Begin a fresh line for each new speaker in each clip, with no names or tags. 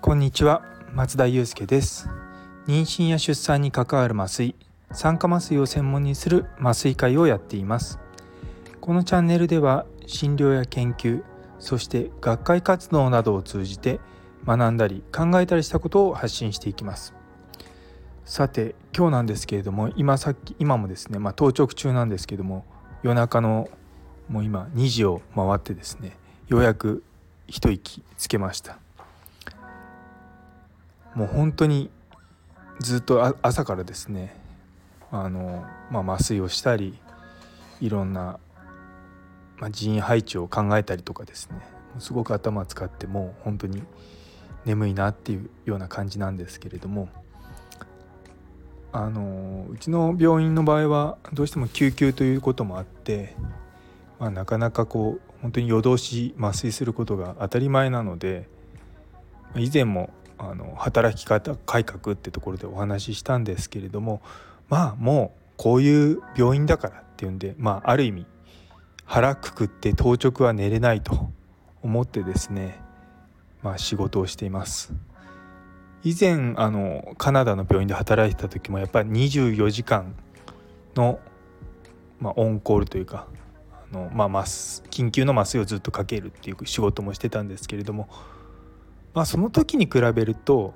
こんにちは松田祐介です。妊娠や出産に関わる麻酔酸化麻酔を専門にする麻酔会をやっています。このチャンネルでは診療や研究そして学会活動などを通じて学んだり考えたりしたことを発信していきます。さて今日なんですけれども今さっき今もですね、まあ、当直中なんですけども夜中のもう今2時を回ってですねようやく一息つけました。もう本当にずっと朝からですねあの、まあ、麻酔をしたりいろんな、まあ、人員配置を考えたりとかですねすごく頭を使ってもう本当に眠いなっていうような感じなんですけれどもあのうちの病院の場合はどうしても救急ということもあって、まあ、なかなかこう本当に夜通し麻酔することが当たり前なので以前もあの働き方改革ってところでお話ししたんですけれどもまあもうこういう病院だからっていうんで、まあ、ある意味腹くくって当直は寝れないと思ってですねまあ、仕事をしています。以前あのカナダの病院で働いてた時もやっぱり24時間の、まあ、オンコールというかあの、まあ、緊急の麻酔をずっとかけるっていう仕事もしてたんですけれども、まあ、その時に比べると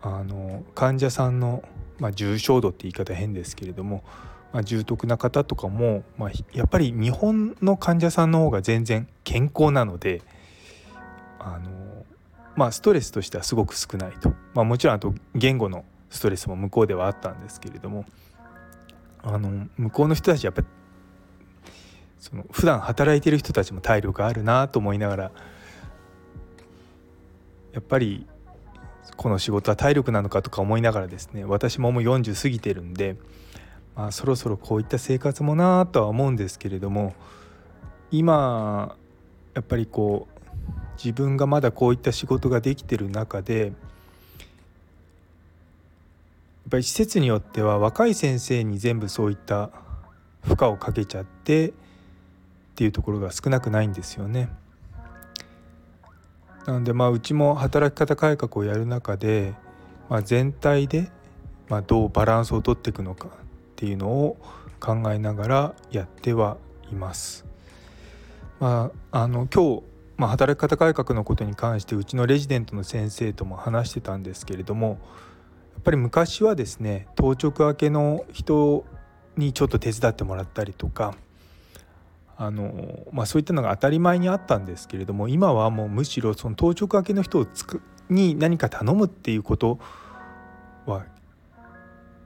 あの患者さんの、まあ、重症度って言い方変ですけれども、まあ、重篤な方とかも、まあ、やっぱり日本の患者さんの方が全然健康なので。あのまあストレスとしてはすごく少ないと、まあ、もちろんあと言語のストレスも向こうではあったんですけれども。あの向こうの人たちやっぱりその普段働いてる人たちも体力あるなと思いながらやっぱりこの仕事は体力なのかとか思いながらですね私ももう40過ぎてるんで、まあ、そろそろこういった生活もなとは思うんですけれども今やっぱりこう自分がまだこういった仕事ができてる中でやっぱり施設によっては若い先生に全部そういった負荷をかけちゃってっていうところが少なくないんですよね。なのでまあうちも働き方改革をやる中で、まあ、全体でまあどうバランスをとっていくのかっていうのを考えながらやってはいます。まあ、あの今日まあ、働き方改革のことに関してうちのレジデントの先生とも話してたんですけれどもやっぱり昔はですね当直明けの人にちょっと手伝ってもらったりとかあの、まあ、そういったのが当たり前にあったんですけれども今はもうむしろその当直明けの人をつくに何か頼むっていうことは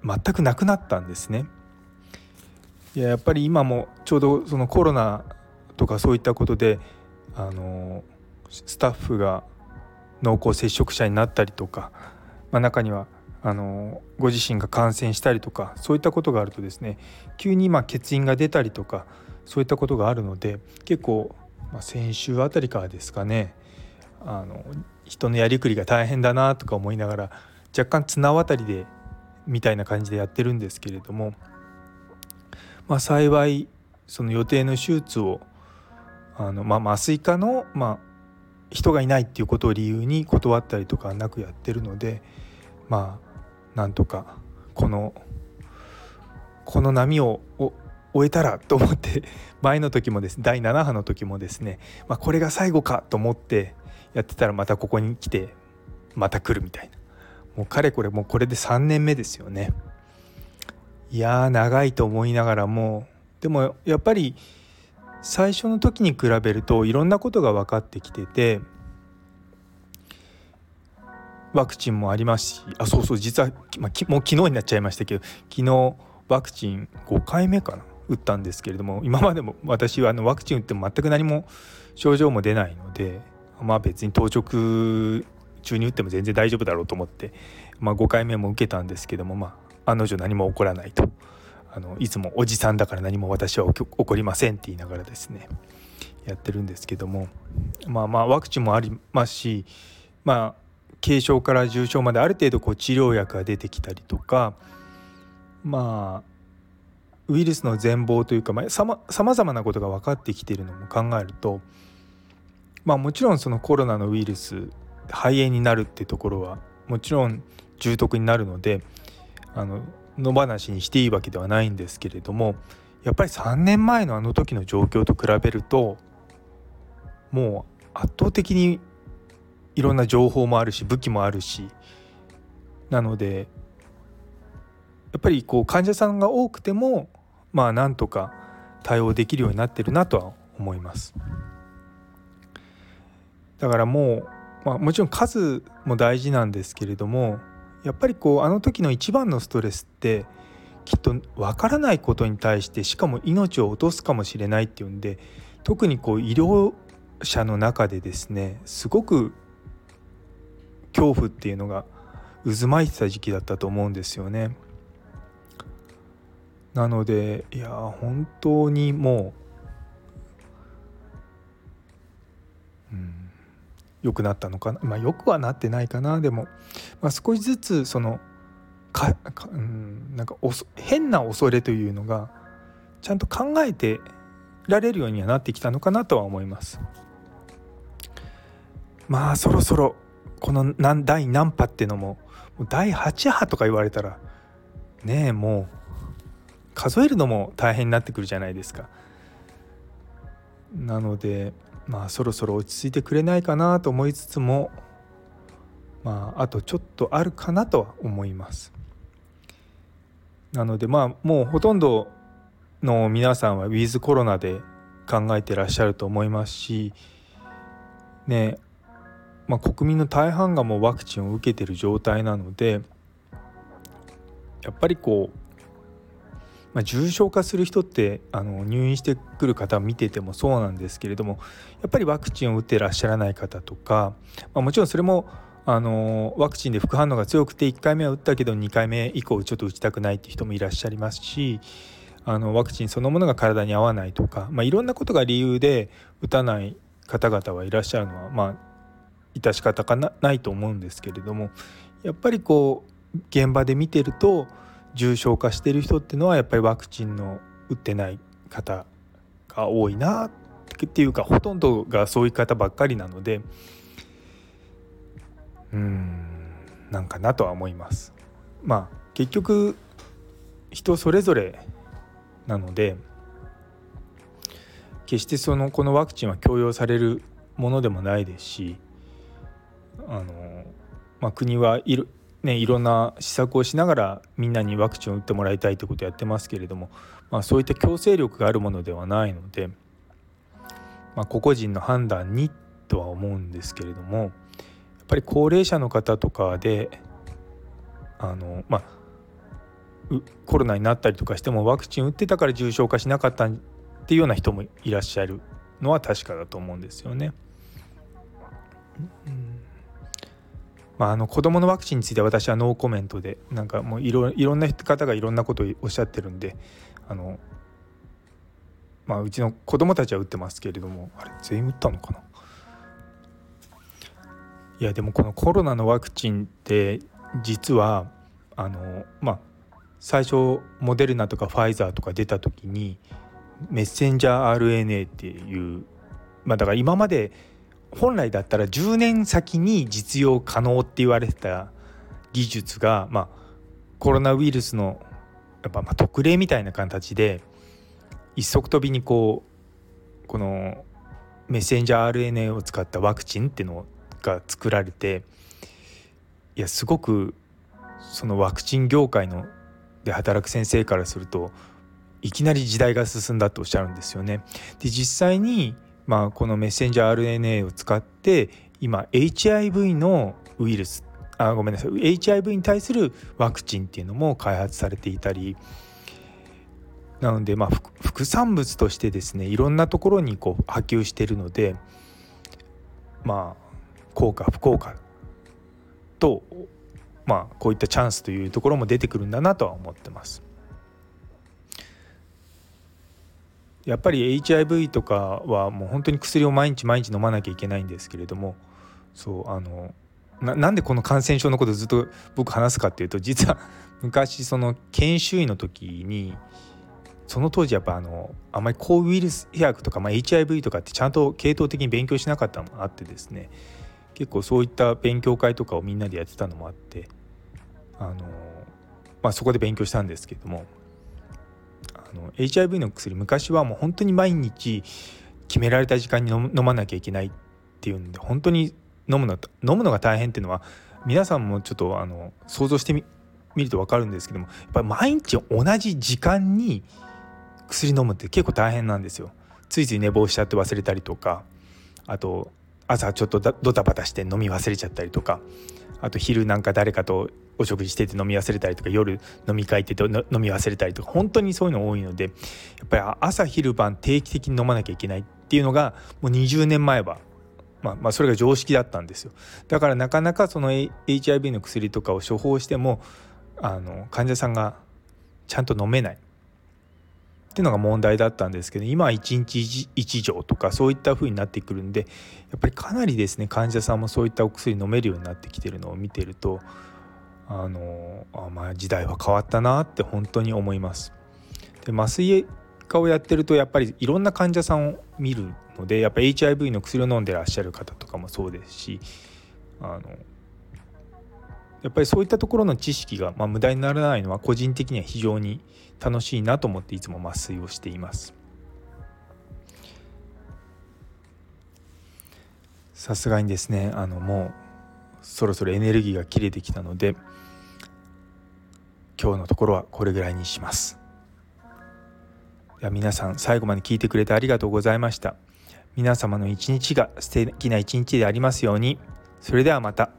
全くなくなったんですね。いややっぱり今もちょうどそのコロナとかそういったことであのスタッフが濃厚接触者になったりとか、まあ、中にはあのご自身が感染したりとかそういったことがあるとですね急にま欠員が出たりとかそういったことがあるので結構、まあ、先週あたりからですかねあの人のやりくりが大変だなとか思いながら若干綱渡りでみたいな感じでやってるんですけれども、まあ、幸いその予定の手術をあの、まあ、麻酔科の、まあ、人がいないっていうことを理由に断ったりとかなくやってるのでまあなんとかこのこの波を終えたらと思って 前の時もですね第7波の時もですね、まあ、これが最後かと思ってやってたらまたここに来てまた来るみたいな。もうかれこれもうこれで3年目ですよね。いやー長いと思いながらもでもやっぱり最初の時に比べるといろんなことが分かってきててワクチンもありますしあそうそう実は、まあ、もう昨日になっちゃいましたけど昨日ワクチン5回目かな打ったんですけれども今までも私はあのワクチン打っても全く何も症状も出ないのでまあ別に当直中に打っても全然大丈夫だろうと思って、まあ、5回目も受けたんですけどもまあ案の定何も起こらないと。あのいつもおじさんだから何も私は起こりませんって言いながらですねやってるんですけどもまあまあワクチンもありますしまあ軽症から重症まである程度こう治療薬が出てきたりとかまあウイルスの全貌というか、まあ、さまざまなことが分かってきているのも考えると、まあ、もちろんそのコロナのウイルス肺炎になるっていうところはもちろん重篤になるのであの野放しにしていいわけではないんですけれどもやっぱり3年前のあの時の状況と比べるともう圧倒的にいろんな情報もあるし武器もあるしなのでやっぱりこう患者さんが多くてもまあなんとか対応できるようになってるなとは思います。だからもう、まあ、もちろん数も大事なんですけれどもやっぱりこうあの時の一番のストレスってきっと分からないことに対してしかも命を落とすかもしれないっていうんで特にこう医療者の中でですねすごく恐怖っていうのが渦巻いてた時期だったと思うんですよね。なのでいや本当にもう、うん、良くなったのかな？まあ良くはなってないかな？でも、まあ、少しずつそのかか、うん、なんかおそ変な恐れというのがちゃんと考えてられるようにはなってきたのかなとは思います。まあそろそろこの第何波っていうのも第8波とか言われたらねえもう数えるのも大変になってくるじゃないですか。なのでまあそろそろ落ち着いてくれないかなと思いつつもまああとちょっとあるかなとは思います。なのでまあもうほとんどの皆さんはウィズコロナで考えてらっしゃると思いますしねまあ、国民の大半がもうワクチンを受けてる状態なのでやっぱりこう、まあ、重症化する人ってあの入院してくる方を見ててもそうなんですけれどもやっぱりワクチンを打ってらっしゃらない方とか、まあ、もちろんそれもあのワクチンで副反応が強くて1回目は打ったけど2回目以降ちょっと打ちたくないって人もいらっしゃいますしあのワクチンそのものが体に合わないとか、まあ、いろんなことが理由で打たない方々はいらっしゃるのは、まあ、致し方がないと思うんですけれどもやっぱりこう現場で見てると重症化してる人っていうのはやっぱりワクチンの打ってない方が多いなっていうかほとんどがそういう方ばっかりなのでうんなんかなとは思います。まあ結局人それぞれなので決してそのこのワクチンは強要されるものでもないですしあの、まあ、国はいる、ね、いろんな施策をしながらみんなにワクチンを打ってもらいたいということをやってますけれども、まあ、そういった強制力があるものではないので、まあ、個々人の判断にとは思うんですけれどもやっぱり高齢者の方とかであのまあコロナになったりとかしてもワクチン打ってたから重症化しなかったっていうような人もいらっしゃるのは確かだと思うんですよね。うんまあ、あの子どものワクチンについて私はノーコメントでなんかもういろいろんな方がいろんなことをおっしゃってるんであの、まあ、うちの子供たちは打ってますけれどもあれ全員打ったのかな？いやでもこのコロナのワクチンって実はあのまあ最初モデルナとかファイザーとか出た時にメッセンジャー RNA っていうまあだから今まで本来だったら10年先に実用可能って言われてた技術が、まあ、コロナウイルスのやっぱまあ特例みたいな形で一足飛びにこうこのメッセンジャー RNA を使ったワクチンっていうのが作られていやすごくそのワクチン業界ので働く先生からするといきなり時代が進んだとおっしゃるんですよね。で実際にまあ、このメッセンジャー RNA を使って今 HIV のウイルスあごめんなさい HIV に対するワクチンっていうのも開発されていたりなのでまあ副産物としてですねいろんなところにこう波及しているのでまあ効果不効果とまあこういったチャンスというところも出てくるんだなとは思ってます。やっぱり HIV とかはもう本当に薬を毎日毎日飲まなきゃいけないんですけれどもそうあのなんでこの感染症のことずっと僕話すかっていうと実は 昔その研修医の時にその当時やっぱあのあまり抗ウイルス薬とか、まあ、HIV とかってちゃんと系統的に勉強しなかったのもあってですね結構そういった勉強会とかをみんなでやってたのもあってあの、まあ、そこで勉強したんですけどもあの HIV の薬昔はもう本当に毎日決められた時間に飲まなきゃいけないっていうんで本当に飲むの飲むのが大変っていうのは皆さんもちょっとあの想像してみると分かるんですけどもやっぱり毎日同じ時間に薬飲むって結構大変なんですよ。ついつい寝坊しちゃって忘れたりとかあと朝ちょっとドタバタして飲み忘れちゃったりとかあと昼なんか誰かとお食事してて飲み忘れたりとか夜飲み会ってて飲み忘れたりとか本当にそういうの多いのでやっぱり朝昼晩定期的に飲まなきゃいけないっていうのがもう20年前はまあ、まあそれが常識だったんですよ。だからなかなかその HIV の薬とかを処方してもあの患者さんがちゃんと飲めない。ていうのが問題だったんですけど今は1日1錠とかそういった風になってくるんでやっぱりかなりですね患者さんもそういったお薬飲めるようになってきてるのを見てるとあのあまあ時代は変わったなって本当に思います。で麻酔科をやってるとやっぱりいろんな患者さんを見るのでやっぱ HIV の薬を飲んでらっしゃる方とかもそうですしあのやっぱりそういったところの知識が、まあ、無駄にならないのは個人的には非常に楽しいなと思っていつも麻酔をしています。さすがにですねあのもうそろそろエネルギーが切れてきたので今日のところはこれぐらいにします。では皆さん最後まで聞いてくれてありがとうございました。皆様の一日が素敵な一日でありますように。それではまた。